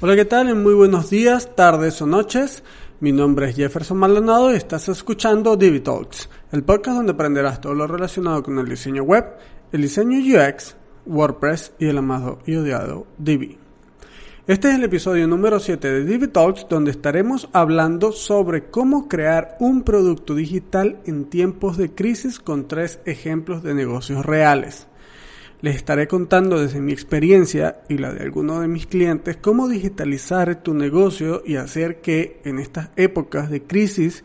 Hola, ¿qué tal? Muy buenos días, tardes o noches. Mi nombre es Jefferson Maldonado y estás escuchando Divi Talks, el podcast donde aprenderás todo lo relacionado con el diseño web, el diseño UX, WordPress y el amado y odiado Divi. Este es el episodio número 7 de Divi Talks donde estaremos hablando sobre cómo crear un producto digital en tiempos de crisis con tres ejemplos de negocios reales. Les estaré contando desde mi experiencia y la de algunos de mis clientes cómo digitalizar tu negocio y hacer que en estas épocas de crisis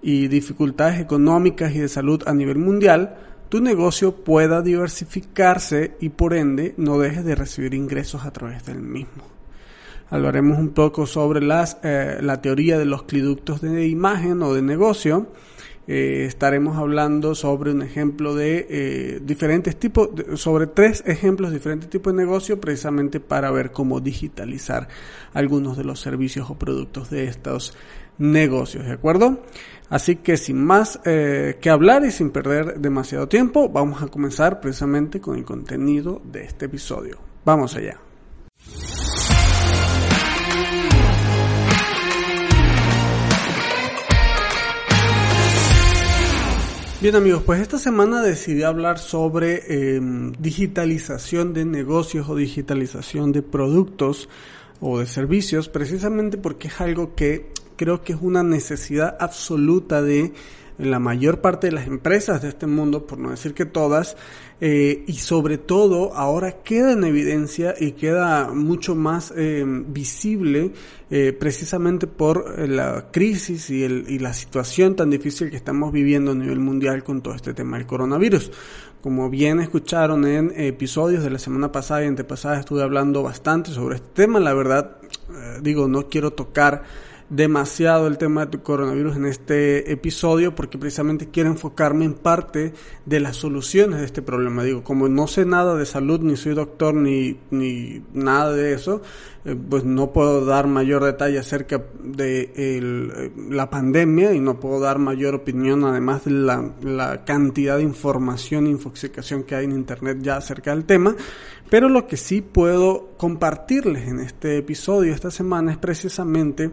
y dificultades económicas y de salud a nivel mundial, tu negocio pueda diversificarse y por ende no dejes de recibir ingresos a través del mismo. Hablaremos un poco sobre las, eh, la teoría de los cliductos de imagen o de negocio eh, estaremos hablando sobre un ejemplo de eh, diferentes tipos, sobre tres ejemplos de diferentes tipos de negocio, precisamente para ver cómo digitalizar algunos de los servicios o productos de estos negocios, ¿de acuerdo? Así que sin más eh, que hablar y sin perder demasiado tiempo, vamos a comenzar precisamente con el contenido de este episodio. Vamos allá. Bien amigos, pues esta semana decidí hablar sobre em, digitalización de negocios o digitalización de productos o de servicios, precisamente porque es algo que creo que es una necesidad absoluta de la mayor parte de las empresas de este mundo, por no decir que todas, eh, y sobre todo ahora queda en evidencia y queda mucho más eh, visible eh, precisamente por la crisis y, el, y la situación tan difícil que estamos viviendo a nivel mundial con todo este tema del coronavirus. Como bien escucharon en episodios de la semana pasada y antepasada estuve hablando bastante sobre este tema, la verdad digo, no quiero tocar demasiado el tema del coronavirus en este episodio porque precisamente quiero enfocarme en parte de las soluciones de este problema. Digo, como no sé nada de salud, ni soy doctor, ni, ni nada de eso, eh, pues no puedo dar mayor detalle acerca de el, la pandemia y no puedo dar mayor opinión además de la, la cantidad de información e infoxicación que hay en internet ya acerca del tema. Pero lo que sí puedo compartirles en este episodio esta semana es precisamente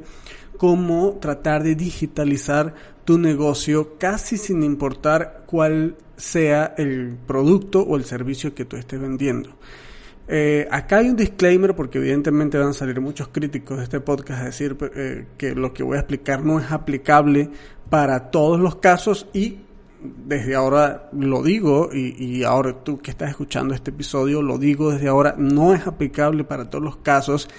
cómo tratar de digitalizar tu negocio casi sin importar cuál sea el producto o el servicio que tú estés vendiendo. Eh, acá hay un disclaimer porque evidentemente van a salir muchos críticos de este podcast a decir eh, que lo que voy a explicar no es aplicable para todos los casos y desde ahora lo digo y, y, ahora tú que estás escuchando este episodio lo digo desde ahora no es aplicable para todos los casos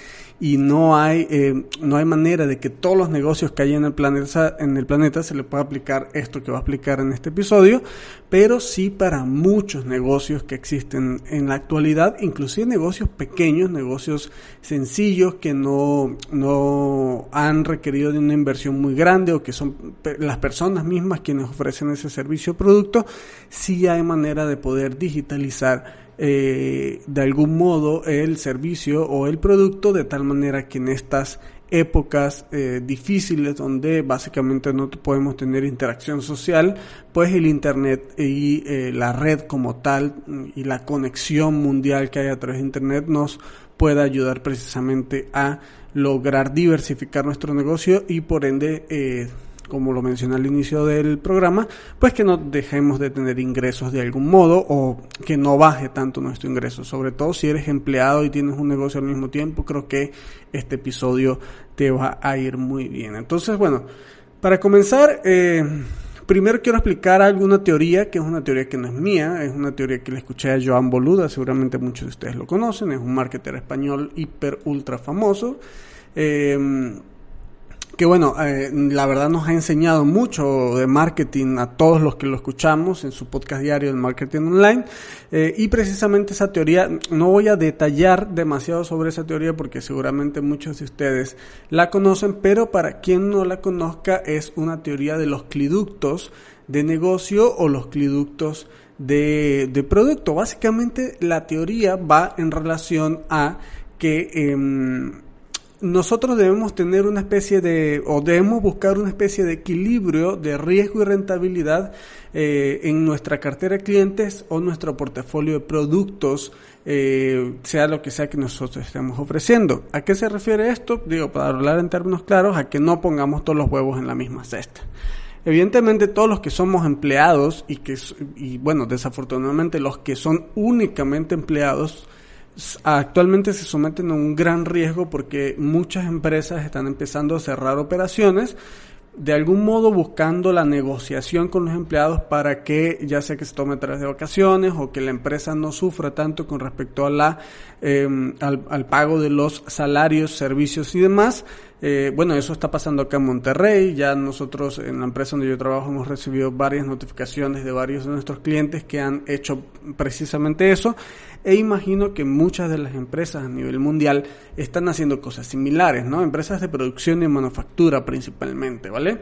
y no hay, eh, no hay manera de que todos los negocios que hay en el, planeta, en el planeta se le pueda aplicar esto que va a explicar en este episodio, pero sí para muchos negocios que existen en la actualidad, inclusive negocios pequeños, negocios sencillos que no, no han requerido de una inversión muy grande o que son las personas mismas quienes ofrecen ese servicio o producto, sí hay manera de poder digitalizar eh, de algún modo el servicio o el producto de tal manera que en estas épocas eh, difíciles donde básicamente no podemos tener interacción social, pues el Internet y eh, la red como tal y la conexión mundial que hay a través de Internet nos pueda ayudar precisamente a lograr diversificar nuestro negocio y por ende eh, como lo mencioné al inicio del programa, pues que no dejemos de tener ingresos de algún modo o que no baje tanto nuestro ingreso. Sobre todo si eres empleado y tienes un negocio al mismo tiempo, creo que este episodio te va a ir muy bien. Entonces, bueno, para comenzar, eh, Primero quiero explicar alguna teoría, que es una teoría que no es mía, es una teoría que le escuché a Joan Boluda, seguramente muchos de ustedes lo conocen, es un marketer español hiper ultra famoso. Eh, que bueno, eh, la verdad nos ha enseñado mucho de marketing a todos los que lo escuchamos en su podcast diario de Marketing Online. Eh, y precisamente esa teoría, no voy a detallar demasiado sobre esa teoría porque seguramente muchos de ustedes la conocen, pero para quien no la conozca es una teoría de los cliductos de negocio o los cliductos de, de producto. Básicamente la teoría va en relación a que... Eh, nosotros debemos tener una especie de, o debemos buscar una especie de equilibrio de riesgo y rentabilidad eh, en nuestra cartera de clientes o nuestro portafolio de productos, eh, sea lo que sea que nosotros estemos ofreciendo. ¿A qué se refiere esto? Digo, para hablar en términos claros, a que no pongamos todos los huevos en la misma cesta. Evidentemente todos los que somos empleados y que, y bueno, desafortunadamente los que son únicamente empleados, actualmente se someten a un gran riesgo porque muchas empresas están empezando a cerrar operaciones de algún modo buscando la negociación con los empleados para que ya sea que se tome tres de vacaciones o que la empresa no sufra tanto con respecto a la em, al, pago de los salarios, servicios y demás. Eh, bueno, eso está pasando acá en Monterrey. Ya nosotros en la empresa donde yo trabajo hemos recibido varias notificaciones de varios de nuestros clientes que han hecho precisamente eso e imagino que muchas de las empresas a nivel mundial están haciendo cosas similares, ¿no? Empresas de producción y manufactura principalmente, ¿vale?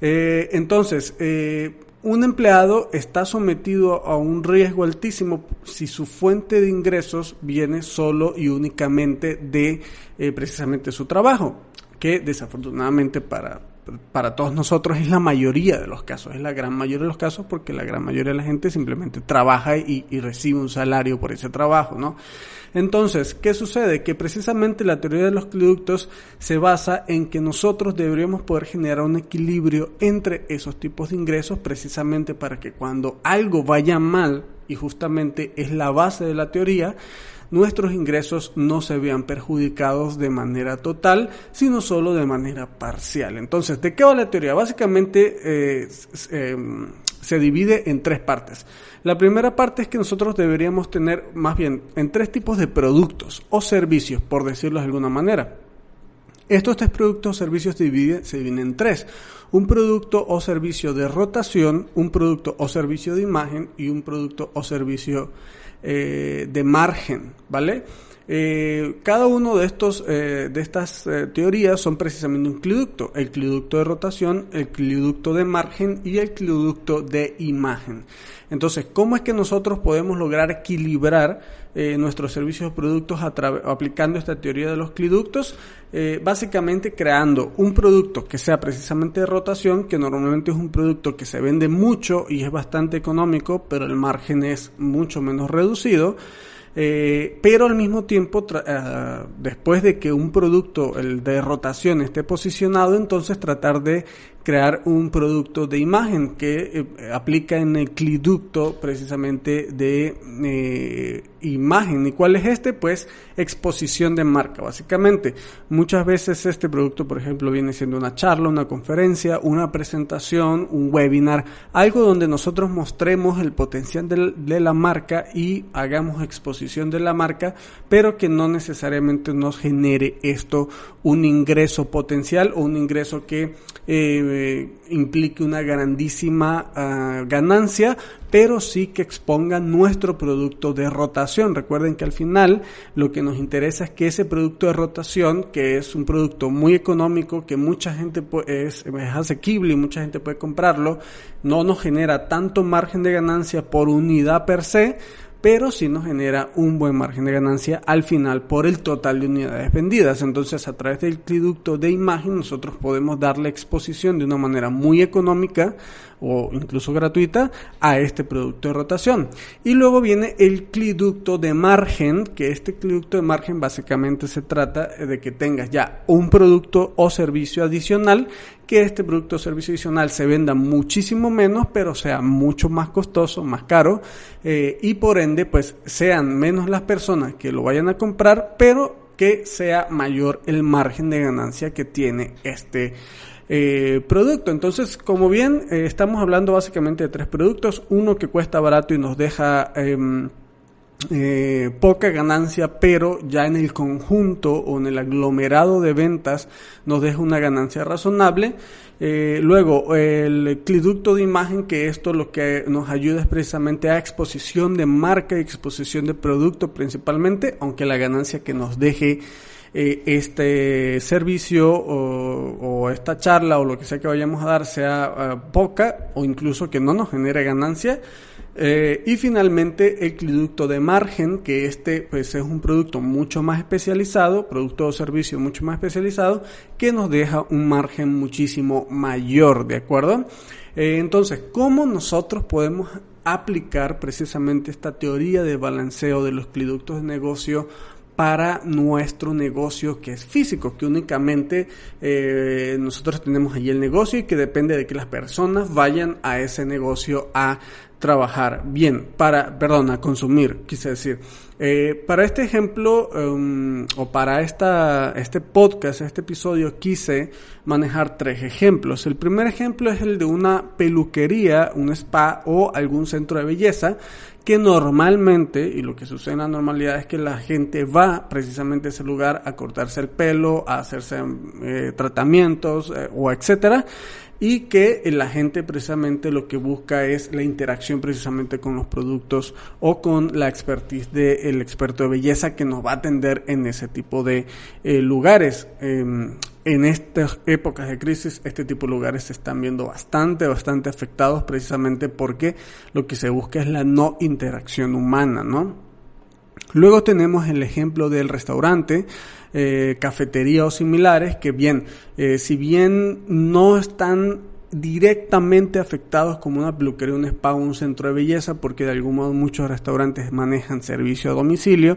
Eh, entonces, eh, un empleado está sometido a un riesgo altísimo si su fuente de ingresos viene solo y únicamente de precisamente su trabajo, que desafortunadamente para para todos nosotros es la mayoría de los casos, es la gran mayoría de los casos porque la gran mayoría de la gente simplemente trabaja y, recibe un salario por ese trabajo, ¿no? Entonces, ¿qué sucede? Que precisamente la teoría de los productos se basa en que nosotros deberíamos poder generar un equilibrio entre esos tipos de ingresos precisamente para que cuando algo vaya mal, y justamente es la base de la teoría, nuestros ingresos no se vean perjudicados de manera total, sino solo de manera parcial. Entonces, ¿de qué va la teoría? Básicamente eh, em, se divide en tres partes. La primera parte es que nosotros deberíamos tener más bien en tres tipos de productos o servicios, por decirlo de alguna manera. Estos tres productos o servicios se dividen, se dividen en tres. Un producto o servicio de rotación, un producto o servicio de imagen y un producto o servicio eh, de margen, ¿vale? Eh, cada uno de estos eh, de estas teorías son precisamente un cliducto, el cliducto de rotación, el cliducto de margen y el cliducto de imagen. Entonces, ¿cómo es que nosotros podemos lograr equilibrar nuestros servicios o productos aplicando esta teoría de los cliductos? básicamente creando un producto que sea precisamente de rotación, que normalmente es un producto que se vende mucho y es bastante económico, pero el margen es mucho menos reducido. Eh, pero al mismo tiempo, eh, después de que un producto el de rotación esté posicionado, entonces tratar de crear un producto de imagen que eh, aplica en el cliducto precisamente de eh, imagen. ¿Y cuál es este? Pues exposición de marca, básicamente. Muchas veces este producto, por ejemplo, viene siendo una charla, una conferencia, una presentación, un webinar, algo donde nosotros mostremos el potencial de, la marca y hagamos exposición de la marca, pero que no necesariamente nos genere esto un ingreso potencial o un ingreso que eh, implique una grandísima ah, ganancia, pero sí que exponga nuestro producto de rotación. Recuerden que al final lo que nos interesa es que ese producto de rotación, que es un producto muy económico, que mucha gente es, es asequible y mucha gente puede comprarlo, no nos genera tanto margen de ganancia por unidad per se, pero sí nos genera un buen margen de ganancia al final por el total de unidades vendidas. Entonces, a través del cliducto de imagen, nosotros podemos darle exposición de una manera muy económica o incluso gratuita a este producto de rotación. Y luego viene el cliducto de margen, que este cliducto de margen básicamente se trata de que tengas ya un producto o servicio adicional que este producto o servicio adicional se venda muchísimo menos, pero sea mucho más costoso, más caro, eh, y por ende, pues sean menos las personas que lo vayan a comprar, pero que sea mayor el margen de ganancia que tiene este eh, producto. Entonces, como bien eh, estamos hablando básicamente de tres productos, uno que cuesta barato y nos deja em, eh, poca ganancia, pero ya en el conjunto o en el aglomerado de ventas nos deja una ganancia razonable. Eh, luego, el cliducto de imagen, que esto lo que nos ayuda es precisamente a exposición de marca y exposición de producto principalmente, aunque la ganancia que nos deje eh, este servicio o, esta charla o lo que sea que vayamos a dar sea poca o incluso que no nos genere ganancia, eh, y finalmente el cliducto de margen, que este pues es un producto mucho más especializado, producto o servicio mucho más especializado, que nos deja un margen muchísimo mayor, ¿de acuerdo? Eh, entonces, ¿cómo nosotros podemos aplicar precisamente esta teoría de balanceo de los cliductos de negocio para nuestro negocio que es físico, que únicamente eh, nosotros tenemos allí el negocio y que depende de que las personas vayan a ese negocio a trabajar bien, para, perdón, a consumir, quise decir. Eh, para este ejemplo, um, o para esta, este podcast, este episodio, quise manejar tres ejemplos. El primer ejemplo es el de una peluquería, un spa o algún centro de belleza que normalmente, y lo que sucede en la normalidad es que la gente va precisamente a ese lugar a cortarse el pelo, a hacerse eh, tratamientos eh, o etcétera, y que la gente precisamente lo que busca es la interacción precisamente con los productos o con la expertise del experto de belleza que nos va a atender en ese tipo de eh, lugares. En estas épocas de crisis, este tipo de lugares se están viendo bastante, bastante afectados precisamente porque lo que se busca es la no interacción humana, ¿no? Luego tenemos el ejemplo del restaurante, eh, cafetería o similares, que bien, eh, si bien no están directamente afectados como una peluquería, un spa un centro de belleza, porque de algún modo muchos restaurantes manejan servicio a domicilio.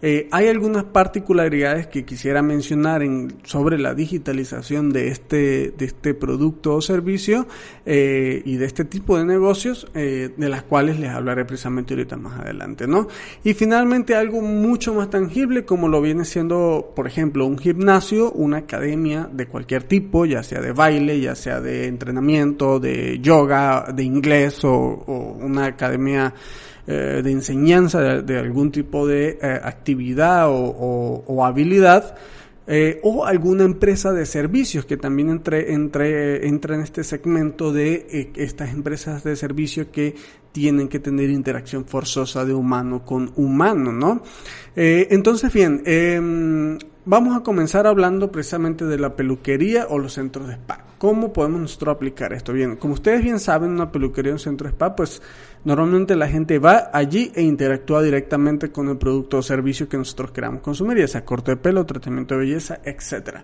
Eh, hay algunas particularidades que quisiera mencionar en, sobre la digitalización de este, este producto o servicio eh, y de este tipo de negocios, eh, de las cuales les hablaré precisamente ahorita más adelante, ¿no? Y finalmente algo mucho más tangible, como lo viene siendo, por ejemplo, un gimnasio, una academia de cualquier tipo, ya sea de baile, ya sea de entrenamiento, de yoga, de inglés o, una academia eh, de enseñanza de, algún tipo de eh, actividad o, habilidad. Eh, o alguna empresa de servicios que también entre, entre, entra en este segmento de estas empresas de servicios que tienen que tener interacción forzosa de humano con humano, ¿no? entonces, bien, em, vamos a comenzar hablando precisamente de la peluquería o los centros de spa. ¿Cómo podemos nosotros aplicar esto? Bien, como ustedes bien saben, una peluquería o un centro de spa, pues normalmente la gente va allí e interactúa directamente con el producto o servicio que nosotros queramos consumir, ya sea corte de pelo, tratamiento de belleza, etcétera.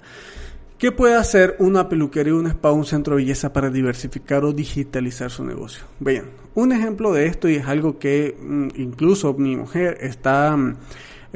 ¿Qué puede hacer una peluquería, un spa, un centro de belleza para diversificar o digitalizar su negocio? Bien, un ejemplo de esto y es algo que mm, incluso mi mujer está mm,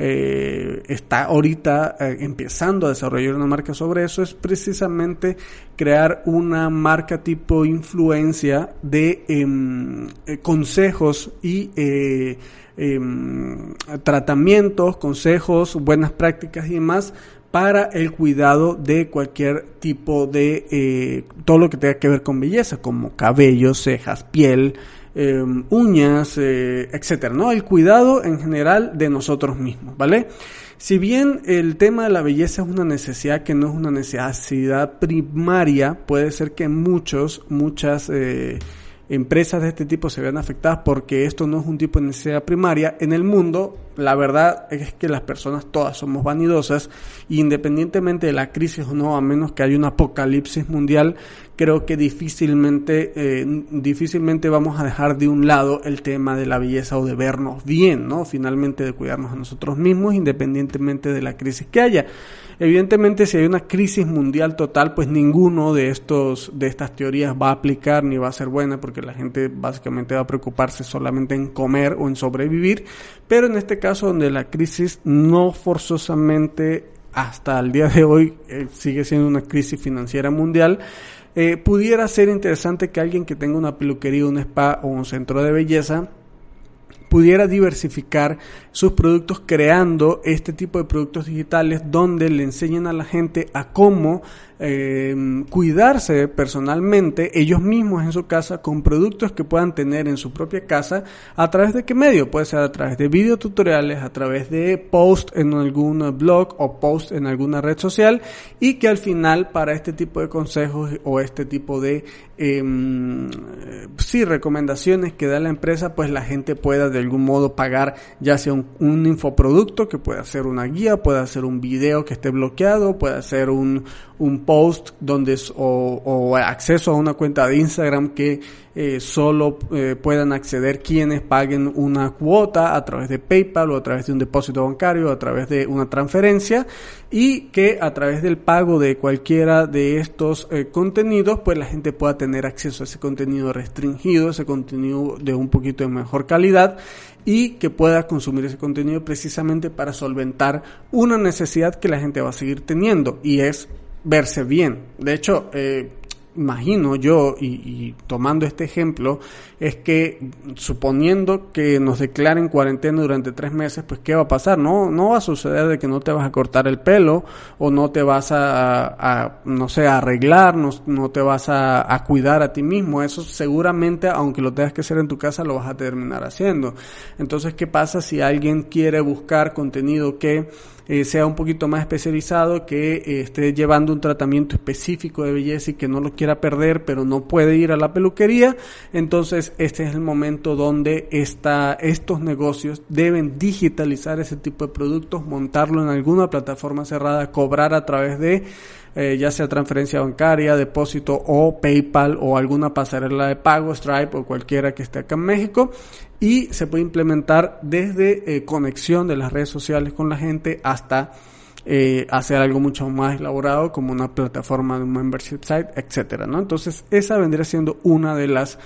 eh, está ahorita eh, empezando a desarrollar una marca sobre eso es precisamente crear una marca tipo influencia de em, eh, consejos y em, tratamientos, consejos, buenas prácticas y demás para el cuidado de cualquier tipo de todo lo que tenga que ver con belleza, como cabello, cejas, piel, Em, uñas, eh, etcétera, ¿no? El cuidado en general de nosotros mismos, ¿vale? Si bien el tema de la belleza es una necesidad que no es una necesidad primaria, puede ser que muchos, muchas eh, empresas de este tipo se vean afectadas porque esto no es un tipo de necesidad primaria. En el mundo, la verdad es que las personas todas somos vanidosas, independientemente de la crisis o no, a menos que haya un apocalipsis mundial, creo que difícilmente, eh, difícilmente vamos a dejar de un lado el tema de la belleza o de vernos bien, ¿no? Finalmente de cuidarnos a nosotros mismos, independientemente de la crisis que haya. Evidentemente, si hay una crisis mundial total, pues ninguno de estos, de estas teorías va a aplicar ni va a ser buena, porque la gente básicamente va a preocuparse solamente en comer o en sobrevivir. Pero en este caso, donde la crisis no forzosamente hasta el día de hoy eh, sigue siendo una crisis financiera mundial, eh, pudiera ser interesante que alguien que tenga una peluquería, un spa o un centro de belleza pudiera diversificar sus productos creando este tipo de productos digitales donde le enseñan a la gente a cómo eh, cuidarse personalmente ellos mismos en su casa con productos que puedan tener en su propia casa. A través de qué medio puede ser a través de videotutoriales a través de post en algún blog o post en alguna red social y que al final para este tipo de consejos o este tipo de eh, sí recomendaciones que da la empresa pues la gente pueda de algún modo pagar ya sea un, infoproducto que pueda ser una guía pueda ser un video que esté bloqueado puede ser un, un post donde o, o, acceso a una cuenta de Instagram que eh, solo eh, puedan acceder quienes paguen una cuota a través de PayPal o a través de un depósito bancario o a través de una transferencia y que a través del pago de cualquiera de estos eh, contenidos pues la gente pueda tener acceso a ese contenido restringido, ese contenido de un poquito de mejor calidad y que pueda consumir ese contenido precisamente para solventar una necesidad que la gente va a seguir teniendo y es verse bien. De hecho, imagino yo, y, y, tomando este ejemplo, es que suponiendo que nos declaren cuarentena durante tres meses, pues ¿qué va a pasar? No, no va a suceder de que no te vas a cortar el pelo o no te vas a, no sé, a arreglar, no, no te vas a, a, cuidar a ti mismo. Eso seguramente, aunque lo tengas que hacer en tu casa, lo vas a terminar haciendo. Entonces, ¿qué pasa si alguien quiere buscar contenido que eh, sea un poquito más especializado, que eh, esté llevando un tratamiento específico de belleza y que no lo quiera perder, pero no puede ir a la peluquería, entonces este es el momento donde esta, estos negocios deben digitalizar ese tipo de productos, montarlo en alguna plataforma cerrada, cobrar a través de eh, ya sea transferencia bancaria, depósito o PayPal o alguna pasarela de pago, Stripe o cualquiera que esté acá en México. Y se puede implementar desde eh, conexión de las redes sociales con la gente hasta eh, hacer algo mucho más elaborado como una plataforma de un membership site, etcétera, ¿no? Entonces, esa vendría siendo una de las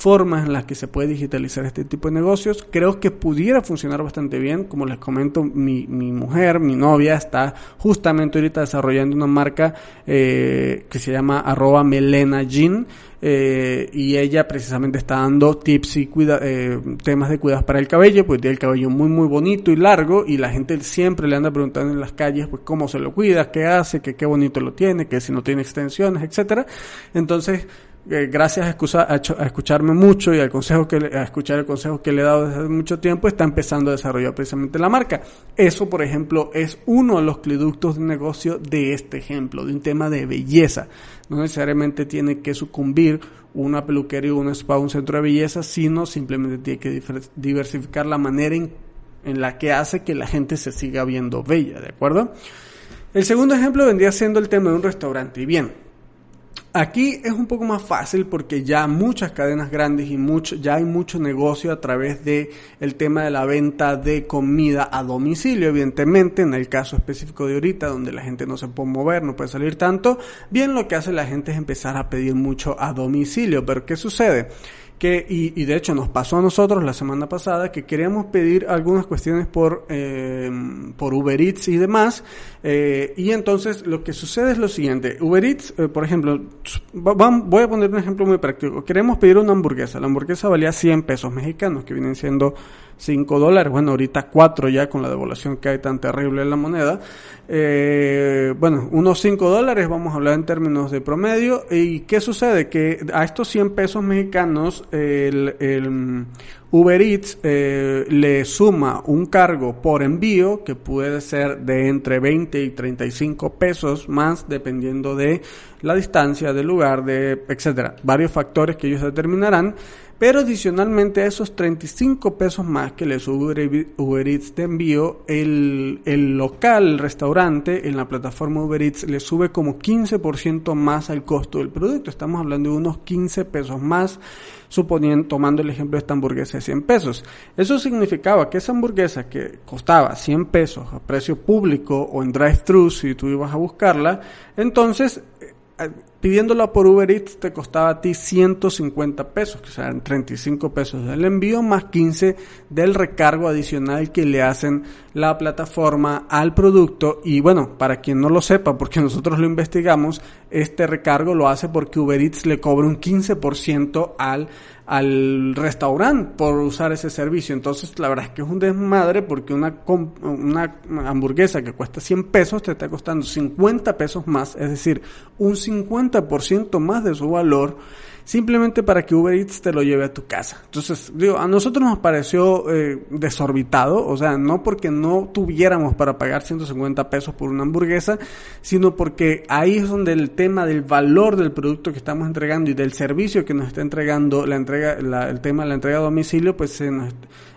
formas en las que se puede digitalizar este tipo de negocios. Creo que pudiera funcionar bastante bien. Como les comento, mi, mi mujer, mi novia, está justamente ahorita desarrollando una marca eh, que se llama arroba melena jean. Eh, y ella precisamente está dando tips y cuida, eh, temas de cuidados para el cabello, pues tiene el cabello muy muy bonito y largo y la gente siempre le anda preguntando en las calles pues cómo se lo cuida, qué hace, que qué bonito lo tiene, que si no tiene extensiones, etcétera. Entonces eh, gracias a, a, escucharme mucho y al consejo que le, a escuchar el consejo que le he dado desde hace mucho tiempo, está empezando a desarrollar precisamente la marca. Eso, por ejemplo, es uno de los cliductos de negocio de este ejemplo, de un tema de belleza. No necesariamente tiene que sucumbir una peluquería, un spa, un centro de belleza, sino simplemente tiene que diversificar la manera en, en la que hace que la gente se siga viendo bella, ¿de acuerdo? El segundo ejemplo vendría siendo el tema de un restaurante. Y bien, Aquí es un poco más fácil porque ya muchas cadenas grandes y mucho, ya hay mucho negocio a través de el tema de la venta de comida a domicilio, evidentemente, en el caso específico de ahorita, donde la gente no se puede mover, no puede salir tanto, bien lo que hace la gente es empezar a pedir mucho a domicilio, pero ¿qué sucede? Que, y, y, de hecho nos pasó a nosotros la semana pasada que queríamos pedir algunas cuestiones por, eh, por Uber Eats y demás. Eh, y entonces lo que sucede es lo siguiente. Uber Eats, eh, por ejemplo, voy a poner un ejemplo muy práctico. Queremos pedir una hamburguesa. La hamburguesa valía 100 pesos mexicanos, que vienen siendo 5 dólares. Bueno, ahorita 4 ya con la devaluación que hay tan terrible en la moneda. Eh, bueno, unos 5 dólares, vamos a hablar en términos de promedio. ¿Y qué sucede? Que a estos 100 pesos mexicanos, el, Uber Eats eh, le suma un cargo por envío que puede ser de entre 20 y 35 pesos más dependiendo de la distancia del lugar, de etcétera, varios factores que ellos determinarán. Pero adicionalmente a esos 35 pesos más que le sube Uber Eats de envío, el, local, el restaurante en la plataforma Uber Eats le sube como 15% más al costo del producto. Estamos hablando de unos 15 pesos más, suponiendo, tomando el ejemplo de esta hamburguesa de 100 pesos. Eso significaba que esa hamburguesa que costaba 100 pesos a precio público o en drive-thru si tú ibas a buscarla, entonces pidiéndola por Uber Eats te costaba a ti 150 pesos, que serán 35 pesos del envío más 15 del recargo adicional que le hacen la plataforma al producto. Y bueno, para quien no lo sepa, porque nosotros lo investigamos, este recargo lo hace porque Uber Eats le cobra un 15% al al restaurante por usar ese servicio. Entonces, la verdad es que es un desmadre porque una, una hamburguesa que cuesta 100 pesos te está costando 50 pesos más, es decir, un 50% más de su valor simplemente para que Uber Eats te lo lleve a tu casa. Entonces, digo, a nosotros nos pareció eh, desorbitado, o sea, no porque no tuviéramos para pagar 150 pesos por una hamburguesa, sino porque ahí es donde el tema del valor del producto que estamos entregando y del servicio que nos está entregando la entrega, el tema de la entrega a domicilio, pues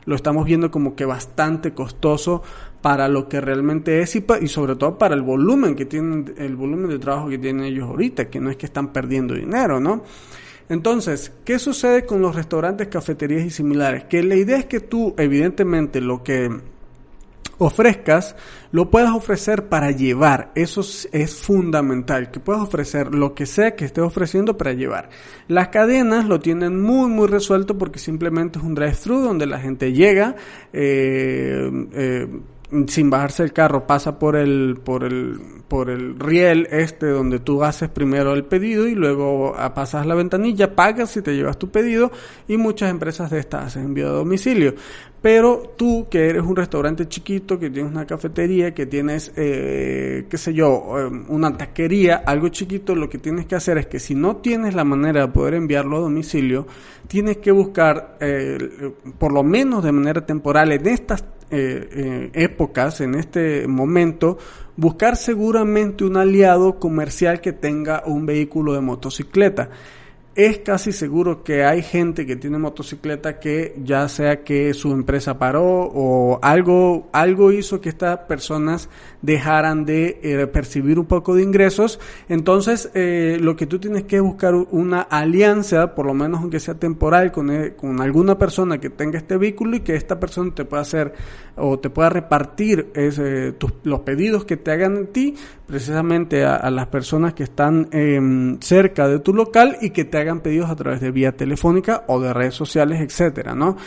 lo estamos viendo como que bastante costoso para lo que realmente es y, y, sobre todo para el volumen que tienen, el volumen de trabajo que tienen ellos ahorita, que no es que están perdiendo dinero, ¿no? Entonces, ¿qué sucede con los restaurantes, cafeterías y similares? Que la idea es que tú, evidentemente, lo que ofrezcas, lo puedas ofrecer para llevar. Eso es fundamental, que puedas ofrecer lo que sea que estés ofreciendo para llevar. Las cadenas lo tienen muy, muy resuelto porque simplemente es un drive-thru donde la gente llega, eh, eh, sin bajarse el carro, pasa por el, por el, por el riel este donde tú haces primero el pedido y luego pasas la ventanilla, pagas y te llevas tu pedido y muchas empresas de estas hacen envío a domicilio. Pero tú que eres un restaurante chiquito, que tienes una cafetería, que tienes, eh, qué sé yo, em, una taquería, algo chiquito, lo que tienes que hacer es que si no tienes la manera de poder enviarlo a domicilio, tienes que buscar, eh, por lo menos de manera temporal, en estas eh, épocas, en este momento, buscar seguramente un aliado comercial que tenga un vehículo de motocicleta es casi seguro que hay gente que tiene motocicleta que ya sea que su empresa paró o algo, algo hizo que estas personas dejaran de eh, percibir un poco de ingresos. Entonces, eh, lo que tú tienes que buscar una alianza, por lo menos aunque sea temporal, con, eh, con alguna persona que tenga este vehículo y que esta persona te pueda hacer o te pueda repartir los pedidos que te hagan en ti precisamente a, las personas que están em, cerca de tu local y que te hagan pedidos a través de vía telefónica o de redes sociales, etcétera, ¿no?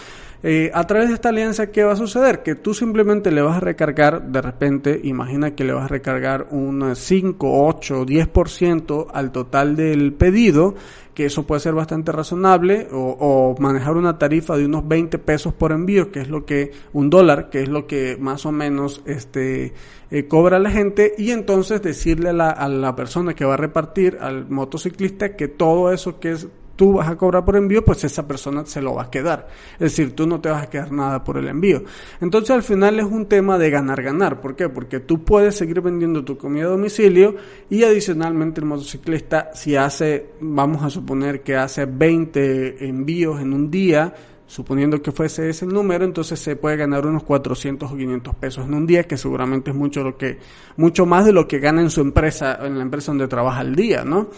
Eh, a través de esta alianza, ¿qué va a suceder? Que tú simplemente le vas a recargar, de repente, imagina que le vas a recargar un 5, 8, 10% al total del pedido, que eso puede ser bastante razonable, o, manejar una tarifa de unos 20 pesos por envío, que es lo que, un dólar, que es lo que más o menos este, eh, cobra la gente, y entonces decirle a la, a la persona que va a repartir, al motociclista, que todo eso que es tú vas a cobrar por envío, pues esa persona se lo va a quedar. Es decir, tú no te vas a quedar nada por el envío. Entonces al final es un tema de ganar-ganar. ¿Por qué? Porque tú puedes seguir vendiendo tu comida a domicilio y adicionalmente el motociclista, si hace, vamos a suponer que hace 20 envíos en un día, suponiendo que fuese ese el número, entonces se puede ganar unos 400 o 500 pesos en un día, que seguramente es mucho lo que mucho más de lo que gana en su empresa, en la empresa donde trabaja al día, ¿no?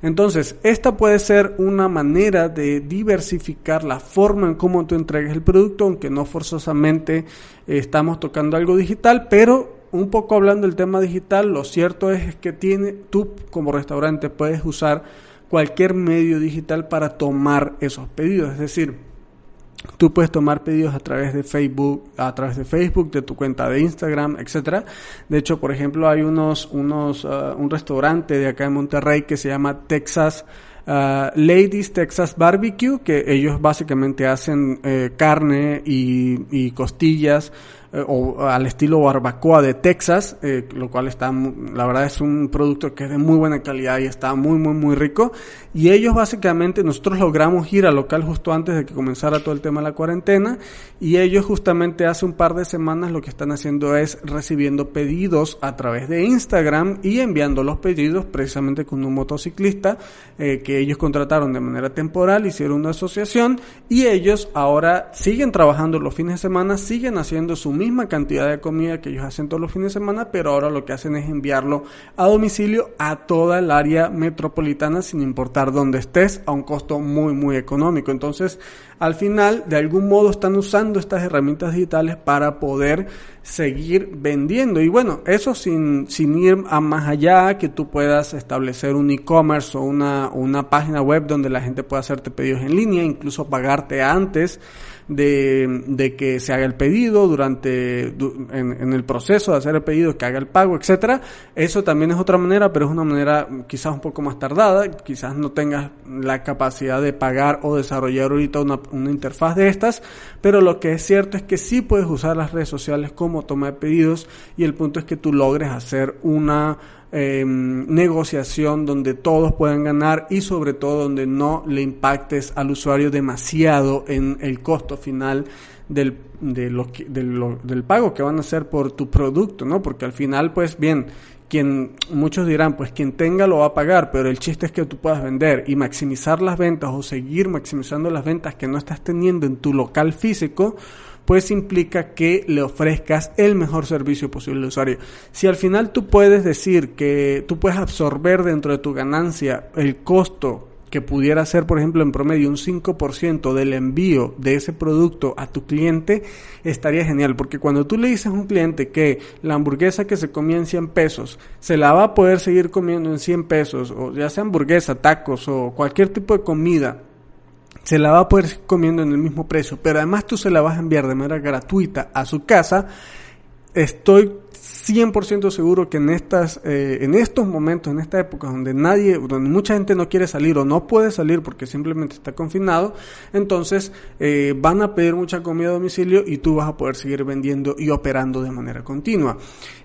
Entonces, esta puede ser una manera de diversificar la forma en cómo tú entregues el producto, aunque no forzosamente estamos tocando algo digital, pero un poco hablando del tema digital, lo cierto es que tiene tú como restaurante puedes usar cualquier medio digital para tomar esos pedidos, es decir, Tú puedes tomar pedidos a través de Facebook, a través de Facebook, de tu cuenta de Instagram, etcétera. De hecho, por ejemplo, hay unos, unos, uh, un restaurante de acá en Monterrey que se llama Texas uh, Ladies Texas Barbecue, que ellos básicamente hacen eh, carne y, y costillas eh, o al estilo barbacoa de Texas, eh, lo cual está, la verdad es un producto que es de muy buena calidad y está muy, muy, muy rico. Y ellos básicamente, nosotros logramos ir al local justo antes de que comenzara todo el tema de la cuarentena y ellos justamente hace un par de semanas lo que están haciendo es recibiendo pedidos a través de Instagram y enviando los pedidos precisamente con un motociclista eh, que ellos contrataron de manera temporal, hicieron una asociación y ellos ahora siguen trabajando los fines de semana, siguen haciendo su misma cantidad de comida que ellos hacen todos los fines de semana, pero ahora lo que hacen es enviarlo a domicilio a toda el área metropolitana sin importar dónde estés a un costo muy muy económico. Entonces, al final, de algún modo están usando estas herramientas digitales para poder seguir vendiendo. Y bueno, eso sin, sin ir a más allá, que tú puedas establecer un e-commerce o una, una página web donde la gente pueda hacerte pedidos en línea, incluso pagarte antes de, de que se haga el pedido durante en, el proceso de hacer el pedido, que haga el pago, etcétera. Eso también es otra manera, pero es una manera quizás un poco más tardada, quizás no tengas la capacidad de pagar o desarrollar ahorita una, una interfaz de estas, pero lo que es cierto es que sí puedes usar las redes sociales como toma de pedidos y el punto es que tú logres hacer una Em, negociación donde todos puedan ganar y sobre todo donde no le impactes al usuario demasiado en el costo final del, de del pago que van a hacer por tu producto, ¿no? Porque al final, pues bien, quien muchos dirán, pues quien tenga lo va a pagar, pero el chiste es que tú puedas vender y maximizar las ventas o seguir maximizando las ventas que no estás teniendo en tu local físico, pues implica que le ofrezcas el mejor servicio posible al usuario. Si al final tú puedes decir que tú puedes absorber dentro de tu ganancia el costo que pudiera ser, por ejemplo, en promedio un 5% del envío de ese producto a tu cliente, estaría genial. Porque cuando tú le dices a un cliente que la hamburguesa que se comía en 100 pesos, se la va a poder seguir comiendo en 100 pesos, o ya sea hamburguesa, tacos o cualquier tipo de comida, se la va a poder comiendo en el mismo precio, pero además tú se la vas a enviar de manera gratuita a su casa, estoy 100% seguro que en estas eh, en estos momentos, en esta época donde nadie, donde mucha gente no quiere salir o no puede salir porque simplemente está confinado, entonces eh, van a pedir mucha comida a domicilio y tú vas a poder seguir vendiendo y operando de manera continua.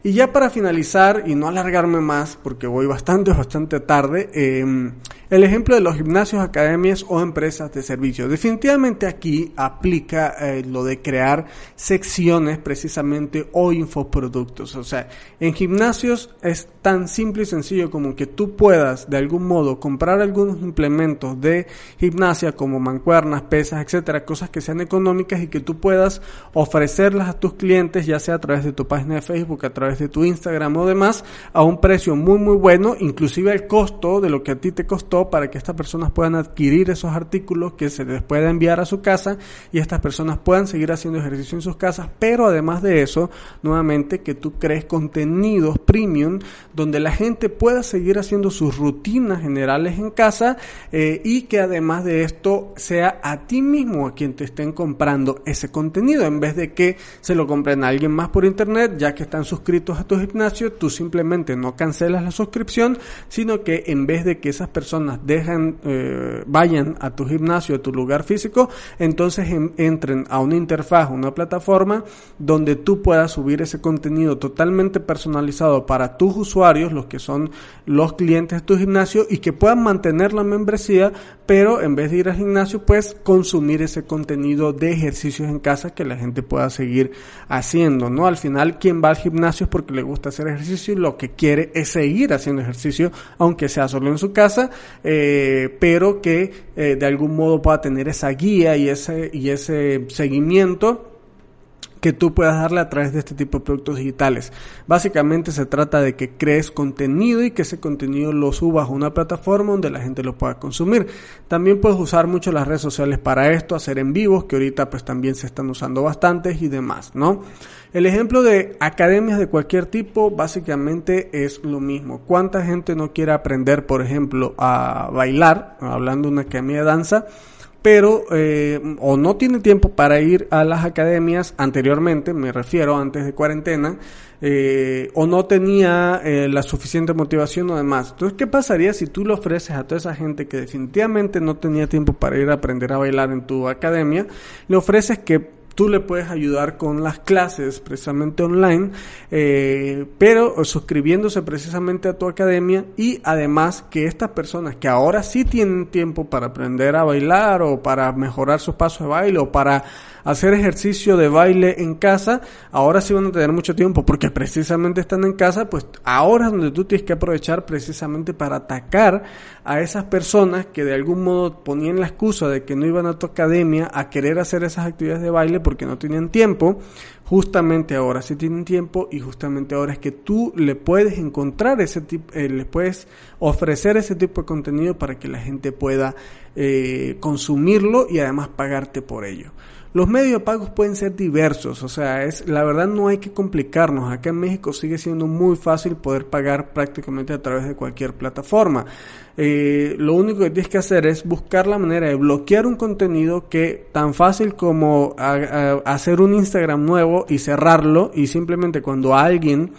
Y ya para finalizar y no alargarme más porque voy bastante bastante tarde, eh, el ejemplo de los gimnasios, academias o empresas de servicios. Definitivamente aquí aplica eh, lo de crear secciones precisamente o infoproductos. O sea, en gimnasios es tan simple y sencillo como que tú puedas de algún modo comprar algunos implementos de gimnasia como mancuernas, pesas, etcétera, cosas que sean económicas y que tú puedas ofrecerlas a tus clientes, ya sea a través de tu página de Facebook, a través de tu Instagram o demás, a un precio muy muy bueno, inclusive el costo de lo que a ti te costó para que estas personas puedan adquirir esos artículos que se les pueda enviar a su casa y estas personas puedan seguir haciendo ejercicio en sus casas, pero además de eso, nuevamente que tú crees contenidos premium donde la gente pueda seguir haciendo sus rutinas generales en casa eh, y que además de esto sea a ti mismo a quien te estén comprando ese contenido. En vez de que se lo compren a alguien más por internet ya que están suscritos a tu gimnasio tú simplemente no cancelas la suscripción sino que en vez de que esas personas dejan, eh, vayan a tu gimnasio, a tu lugar físico, entonces entren a una interfaz, una plataforma donde tú puedas subir ese contenido totalmente personalizado para tus usuarios, los que son los clientes de tu gimnasio y que puedan mantener la membresía, pero en vez de ir al gimnasio, pues consumir ese contenido de ejercicios en casa que la gente pueda seguir haciendo, ¿no? Al final, quien va al gimnasio es porque le gusta hacer ejercicio y lo que quiere es seguir haciendo ejercicio, aunque sea solo en su casa, eh, pero que eh, de algún modo pueda tener esa guía y ese, y ese seguimiento que tú puedas darle a través de este tipo de productos digitales. Básicamente se trata de que crees contenido y que ese contenido lo subas a una plataforma donde la gente lo pueda consumir. También puedes usar mucho las redes sociales para esto, hacer en vivos, que ahorita pues también se están usando bastantes y demás, ¿no? El ejemplo de academias de cualquier tipo básicamente es lo mismo. ¿Cuánta gente no quiere aprender, por ejemplo, a bailar, hablando de una academia de danza? Pero eh, o no tiene tiempo para ir a las academias anteriormente, me refiero antes de cuarentena, eh, o no tenía eh, la suficiente motivación o demás. Entonces, ¿qué pasaría si tú le ofreces a toda esa gente que definitivamente no tenía tiempo para ir a aprender a bailar en tu academia, le ofreces que tú le puedes ayudar con las clases precisamente online, eh, pero suscribiéndose precisamente a tu academia y además que estas personas que ahora sí tienen tiempo para aprender a bailar o para mejorar sus pasos de baile o para hacer ejercicio de baile en casa, ahora sí van a tener mucho tiempo porque precisamente están en casa, pues ahora es donde tú tienes que aprovechar precisamente para atacar a esas personas que de algún modo ponían la excusa de que no iban a tu academia a querer hacer esas actividades de baile porque no tenían tiempo justamente ahora si tienen tiempo y justamente ahora es que tú le puedes encontrar ese tipo, eh, le puedes ofrecer ese tipo de contenido para que la gente pueda eh, consumirlo y además pagarte por ello. Los medios pagos pueden ser diversos, o sea, es la verdad no hay que complicarnos. Acá en México sigue siendo muy fácil poder pagar prácticamente a través de cualquier plataforma. Eh, lo único que tienes que hacer es buscar la manera de bloquear un contenido que tan fácil como hacer un Instagram nuevo y cerrarlo y simplemente cuando alguien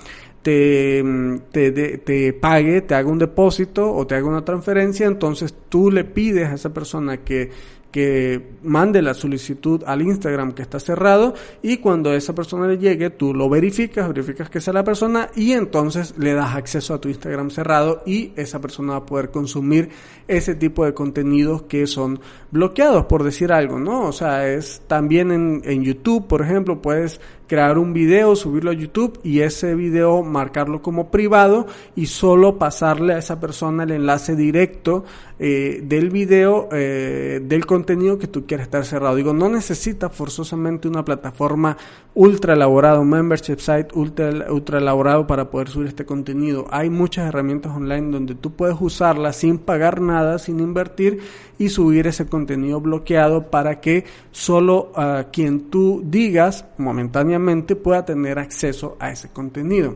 te, te, te, pague, te haga un depósito o te haga una transferencia, entonces tú le pides a esa persona que que mande la solicitud al Instagram que está cerrado y cuando esa persona le llegue tú lo verificas, verificas que sea la persona y entonces le das acceso a tu Instagram cerrado y esa persona va a poder consumir ese tipo de contenidos que son bloqueados por decir algo, ¿no? O sea, es también en, en YouTube, por ejemplo, puedes crear un video, subirlo a YouTube y ese video marcarlo como privado y solo pasarle a esa persona el enlace directo eh, del video, eh, del contenido que tú quieres estar cerrado. Digo, no necesita forzosamente una plataforma ultra elaborada, un membership site ultra, ultra elaborado para poder subir este contenido. Hay muchas herramientas online donde tú puedes usarla sin pagar nada, sin invertir y subir ese contenido bloqueado para que solo a quien tú digas momentáneamente pueda tener acceso a ese contenido.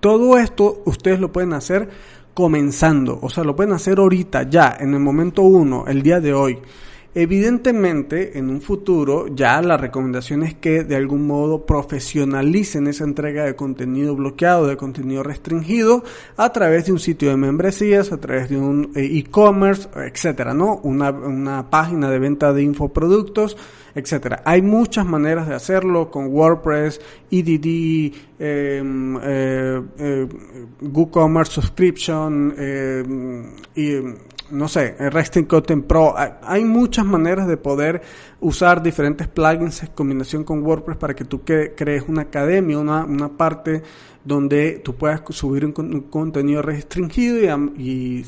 Todo esto ustedes lo pueden hacer comenzando, o sea, lo pueden hacer ahorita, ya, en el momento uno, el día de hoy. Evidentemente, en un futuro, ya la recomendación es que de algún modo profesionalicen esa entrega de contenido bloqueado, de contenido restringido, a través de un sitio de membresías, a través de un eh, e-commerce, etcétera, ¿no? Una, una página de venta de infoproductos, etcétera. Hay muchas maneras de hacerlo con WordPress, EDD, em, eh, eh, WooCommerce Subscription eh, y no sé, Resting Content Pro. Hay muchas maneras de poder usar diferentes plugins en combinación con WordPress para que tú crees una academia, una, una parte donde tú puedas subir un, contenido restringido y,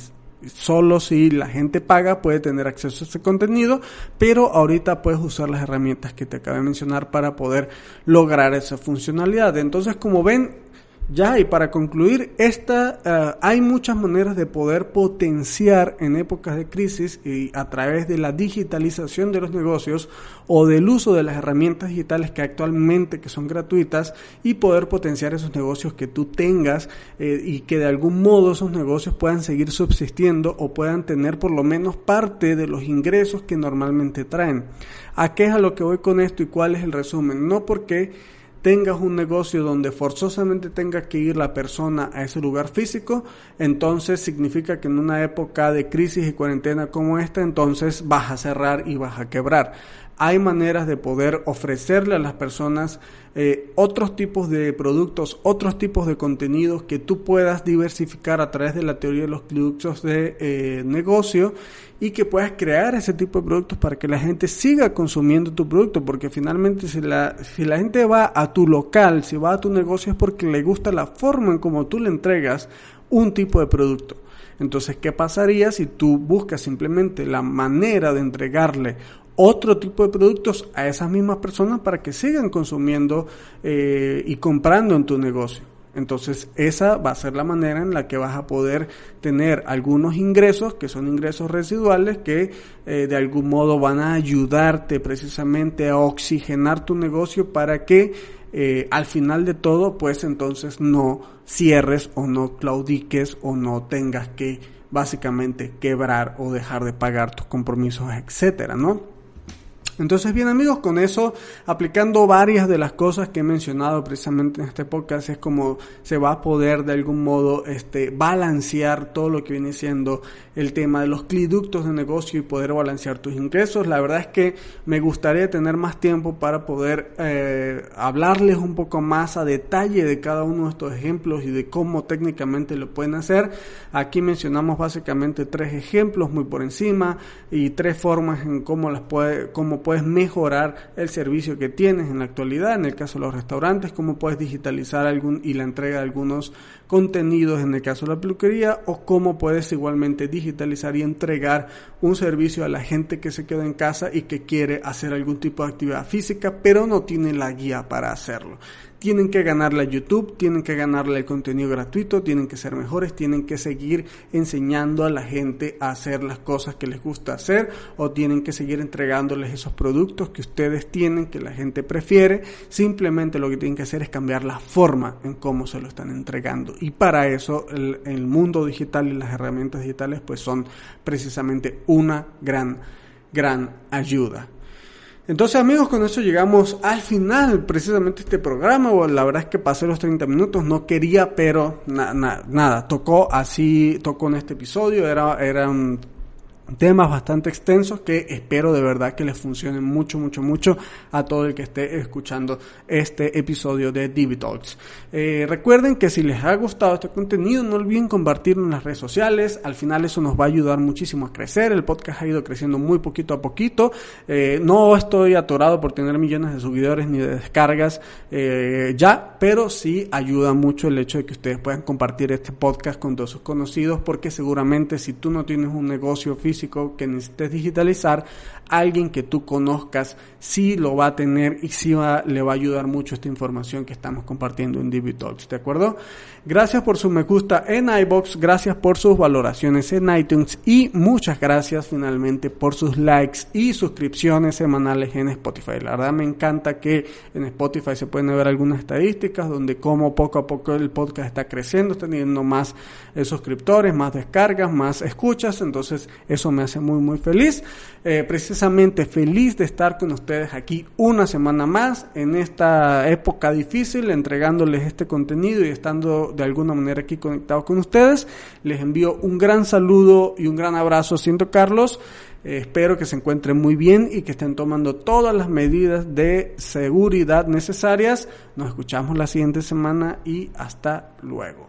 solo si la gente paga puede tener acceso a ese contenido, pero ahorita puedes usar las herramientas que te acabé de mencionar para poder lograr esa funcionalidad. Entonces, como ven, ya, y para concluir, esta, eh, hay muchas maneras de poder potenciar en épocas de crisis y a través de la digitalización de los negocios o del uso de las herramientas digitales que actualmente que son gratuitas y poder potenciar esos negocios que tú tengas eh, y que de algún modo esos negocios puedan seguir subsistiendo o puedan tener por lo menos parte de los ingresos que normalmente traen. ¿A qué es a lo que voy con esto y cuál es el resumen? No porque tengas un negocio donde forzosamente tenga que ir la persona a ese lugar físico, entonces significa que en una época de crisis y cuarentena como esta, entonces vas a cerrar y vas a quebrar hay maneras de poder ofrecerle a las personas eh, otros tipos de productos, otros tipos de contenidos que tú puedas diversificar a través de la teoría de los productos de eh, negocio y que puedas crear ese tipo de productos para que la gente siga consumiendo tu producto, porque finalmente si la, si la gente va a tu local, si va a tu negocio es porque le gusta la forma en cómo tú le entregas un tipo de producto. Entonces, ¿qué pasaría si tú buscas simplemente la manera de entregarle otro tipo de productos a esas mismas personas para que sigan consumiendo eh, y comprando en tu negocio. Entonces esa va a ser la manera en la que vas a poder tener algunos ingresos que son ingresos residuales que eh, de algún modo van a ayudarte precisamente a oxigenar tu negocio para que eh, al final de todo pues entonces no cierres o no claudiques o no tengas que básicamente quebrar o dejar de pagar tus compromisos, etcétera, ¿no? Entonces, bien amigos, con eso, aplicando varias de las cosas que he mencionado precisamente en este podcast, es como se va a poder de algún modo este, balancear todo lo que viene siendo el tema de los cliductos de negocio y poder balancear tus ingresos. La verdad es que me gustaría tener más tiempo para poder eh, hablarles un poco más a detalle de cada uno de estos ejemplos y de cómo técnicamente lo pueden hacer. Aquí mencionamos básicamente tres ejemplos muy por encima y tres formas en cómo las puede, cómo puedes mejorar el servicio que tienes en la actualidad, en el caso de los restaurantes, cómo puedes digitalizar algún y la entrega de algunos contenidos en el caso de la peluquería o cómo puedes igualmente digitalizar y entregar un servicio a la gente que se queda en casa y que quiere hacer algún tipo de actividad física pero no tiene la guía para hacerlo tienen que ganarle a YouTube, tienen que ganarle el contenido gratuito, tienen que ser mejores, tienen que seguir enseñando a la gente a hacer las cosas que les gusta hacer o tienen que seguir entregándoles esos productos que ustedes tienen, que la gente prefiere. Simplemente lo que tienen que hacer es cambiar la forma en cómo se lo están entregando. Y para eso el, mundo digital y las herramientas digitales pues son precisamente una gran, gran ayuda. Entonces amigos, con eso llegamos al final precisamente este programa. Bueno, la verdad es que pasé los 30 minutos, no quería, pero nada, tocó así, tocó en este episodio, era, era un temas bastante extensos que espero de verdad que les funcionen mucho, mucho, mucho a todo el que esté escuchando este episodio de Divi Talks. Eh, recuerden que si les ha gustado este contenido, no olviden compartirlo en las redes sociales. Al final eso nos va a ayudar muchísimo a crecer. El podcast ha ido creciendo muy poquito a poquito. Eh, no estoy atorado por tener millones de seguidores ni de descargas eh, ya, pero sí ayuda mucho el hecho de que ustedes puedan compartir este podcast con todos sus conocidos porque seguramente si tú no tienes un negocio físico, que necesites digitalizar, alguien que tú conozcas sí lo va a tener y sí le va a ayudar mucho esta información que estamos compartiendo en DB Talks, ¿de acuerdo? Gracias por su me gusta en iBox, gracias por sus valoraciones en iTunes y muchas gracias finalmente por sus likes y suscripciones semanales en Spotify. La verdad me encanta que en Spotify se pueden ver algunas estadísticas donde como poco a poco el podcast está creciendo, está teniendo más eh, suscriptores, más descargas, más escuchas, entonces eso me hace muy muy feliz. Eh, precisamente feliz de estar con ustedes aquí una semana más en esta época difícil, entregándoles este contenido y estando de alguna manera aquí conectado con ustedes. Les envío un gran saludo y un gran abrazo, siento Carlos. Eh, espero que se encuentren muy bien y que estén tomando todas las medidas de seguridad necesarias. Nos escuchamos la siguiente semana y hasta luego.